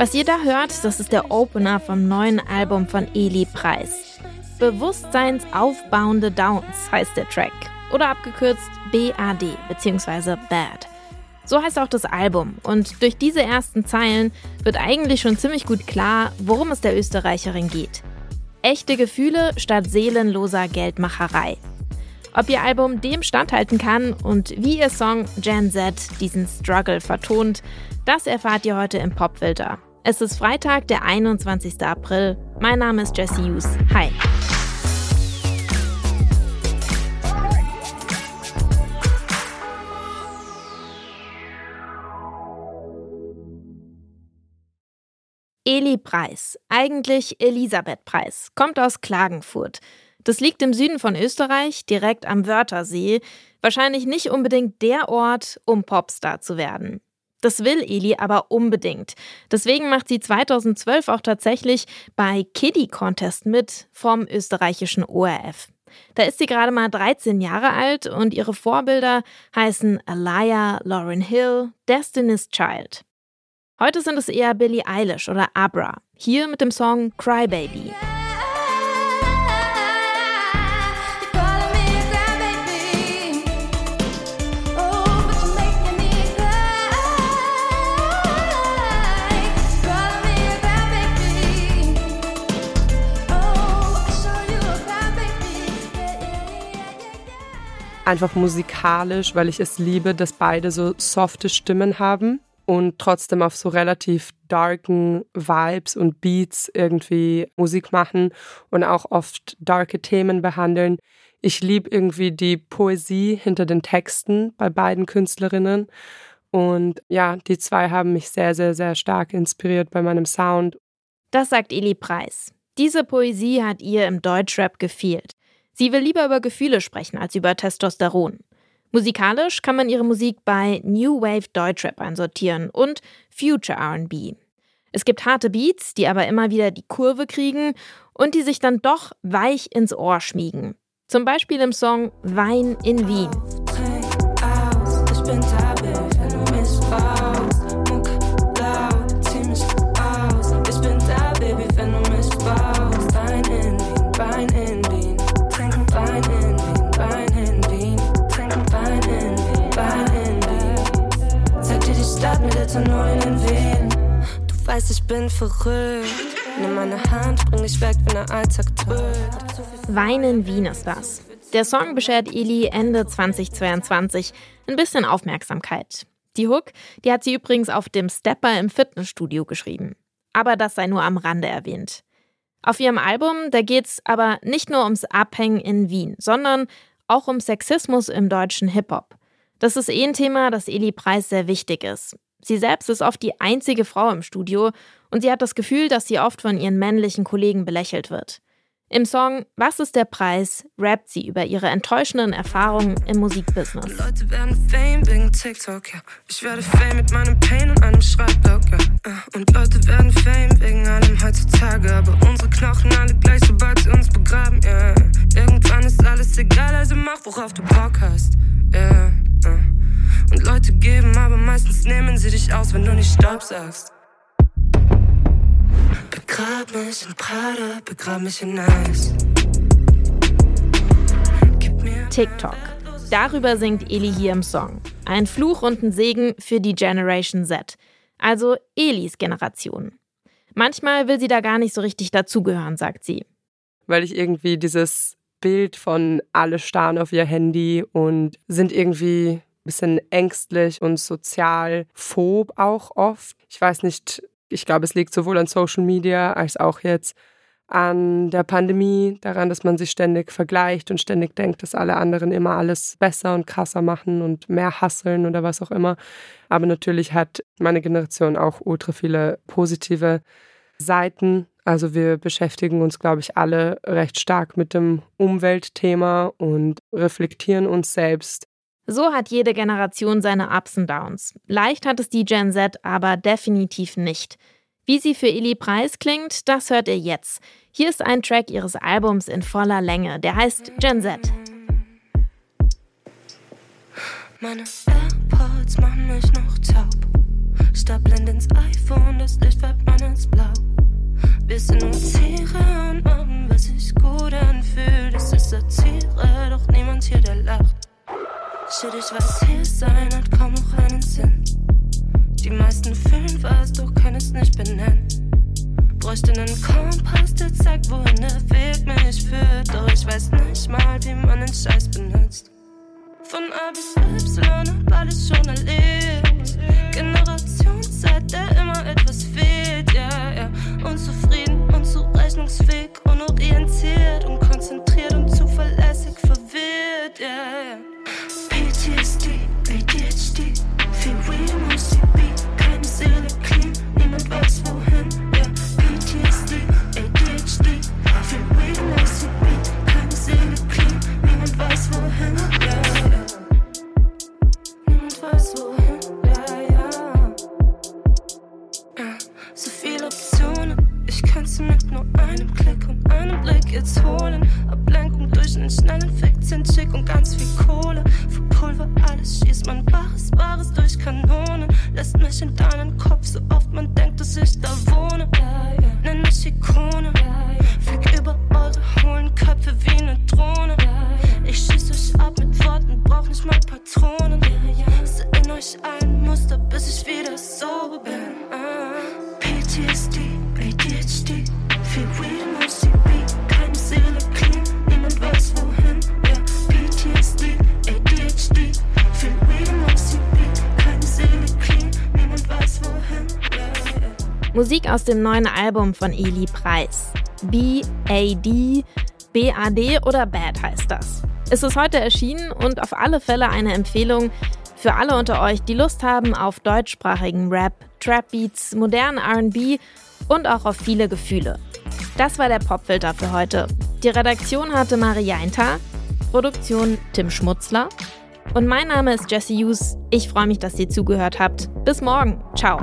Was ihr da hört, das ist der Opener vom neuen Album von Eli Preis. Bewusstseinsaufbauende Downs heißt der Track. Oder abgekürzt BAD bzw. Bad. So heißt auch das Album. Und durch diese ersten Zeilen wird eigentlich schon ziemlich gut klar, worum es der Österreicherin geht. Echte Gefühle statt seelenloser Geldmacherei. Ob ihr Album dem standhalten kann und wie ihr Song Gen Z diesen Struggle vertont, das erfahrt ihr heute im Popfilter. Es ist Freitag, der 21. April. Mein Name ist Jesse Hughes. Hi. Eli Preis, eigentlich Elisabeth Preis, kommt aus Klagenfurt. Das liegt im Süden von Österreich, direkt am Wörthersee. Wahrscheinlich nicht unbedingt der Ort, um Popstar zu werden. Das will Eli aber unbedingt. Deswegen macht sie 2012 auch tatsächlich bei Kiddie Contest mit vom österreichischen ORF. Da ist sie gerade mal 13 Jahre alt und ihre Vorbilder heißen Alaya, Lauren Hill, Destiny's Child. Heute sind es eher Billie Eilish oder Abra. Hier mit dem Song Crybaby. Einfach musikalisch, weil ich es liebe, dass beide so softe Stimmen haben und trotzdem auf so relativ darken Vibes und Beats irgendwie Musik machen und auch oft darke Themen behandeln. Ich liebe irgendwie die Poesie hinter den Texten bei beiden Künstlerinnen. Und ja, die zwei haben mich sehr, sehr, sehr stark inspiriert bei meinem Sound. Das sagt Eli Preis. Diese Poesie hat ihr im Deutschrap gefehlt. Sie will lieber über Gefühle sprechen als über Testosteron. Musikalisch kann man ihre Musik bei New Wave Deutschrap einsortieren und Future RB. Es gibt harte Beats, die aber immer wieder die Kurve kriegen und die sich dann doch weich ins Ohr schmiegen. Zum Beispiel im Song Wein in Wien. Weiß, ich bin verrückt. Nimm meine Hand, bring dich weg, wenn der Alltag drückt. Wein in Wien ist das. Der Song beschert Eli Ende 2022 ein bisschen Aufmerksamkeit. Die Hook, die hat sie übrigens auf dem Stepper im Fitnessstudio geschrieben. Aber das sei nur am Rande erwähnt. Auf ihrem Album, da geht's aber nicht nur ums Abhängen in Wien, sondern auch um Sexismus im deutschen Hip-Hop. Das ist eh ein Thema, das Eli Preis sehr wichtig ist. Sie selbst ist oft die einzige Frau im Studio und sie hat das Gefühl, dass sie oft von ihren männlichen Kollegen belächelt wird. Im Song Was ist der Preis rappt sie über ihre enttäuschenden Erfahrungen im Musikbusiness. Leute werden Fame wegen TikTok, ja. Ich werde Fame mit meinem Pain und einem Schreibblock, ja. Äh, und Leute werden Fame wegen allem heutzutage. Aber unsere Knochen alle gleich, sobald sie uns begraben, ja. Irgendwann ist alles egal, also mach, worauf du Bock hast, ja. Dich aus, wenn du nicht Stopp sagst. Begrab mich in Prada, begrab mich in Eis. TikTok. Darüber singt Eli hier im Song. Ein Fluch und ein Segen für die Generation Z. Also Elis Generation. Manchmal will sie da gar nicht so richtig dazugehören, sagt sie. Weil ich irgendwie dieses Bild von alle starren auf ihr Handy und sind irgendwie bisschen ängstlich und sozial phob auch oft. Ich weiß nicht, ich glaube, es liegt sowohl an Social Media als auch jetzt an der Pandemie, daran, dass man sich ständig vergleicht und ständig denkt, dass alle anderen immer alles besser und krasser machen und mehr hasseln oder was auch immer. Aber natürlich hat meine Generation auch ultra viele positive Seiten. Also wir beschäftigen uns, glaube ich, alle recht stark mit dem Umweltthema und reflektieren uns selbst so hat jede Generation seine Ups und Downs. Leicht hat es die Gen Z aber definitiv nicht. Wie sie für Eli Preis klingt, das hört ihr jetzt. Hier ist ein Track ihres Albums in voller Länge, der heißt Gen Z. Meine AirPods machen mich noch taub. Stapeln ins iPhone, das Licht färbt man ins Blau. Wir sind nur Tiere und machen, was sich gut anfühlt. Es ist Satire, doch niemand hier, der lacht. Shit, ich weiß, sein hat kaum noch einen Sinn. Die meisten fühlen was, doch können es nicht benennen. Bräuchte einen Kompass, der zeigt, wohin der Weg mich führt. Doch ich weiß nicht mal, wie man den Scheiß benutzt. Von A bis Y hab alles schon erlebt. Generationszeit, der immer etwas fehlt, ja, ja. Unzufrieden, unzurechnungsfähig, jetzt holen. Ablenkung durch einen schnellen Fick, 10 Chick und ganz viel Kohle. Für Pulver alles schießt man Bares, Bares durch Kanonen. Lässt mich in deinen Kopf, so oft man denkt, dass ich da wohne. Nenn mich Ikone, flieg über eure hohlen Köpfe wie eine Drohne. Ich schieß euch ab mit Worten, brauch nicht mal Patronen. Seh in euch ein Muster, bis ich wieder so bin. Ah. PTSD, ADHD, viel Weed Musik aus dem neuen Album von Eli B-A-D oder Bad heißt das. Es ist heute erschienen und auf alle Fälle eine Empfehlung für alle unter euch, die Lust haben auf deutschsprachigen Rap, Trap-Beats, modernen RB und auch auf viele Gefühle. Das war der Popfilter für heute. Die Redaktion hatte Maria Eintar, Produktion Tim Schmutzler und mein Name ist Jesse Hughes. Ich freue mich, dass ihr zugehört habt. Bis morgen. Ciao.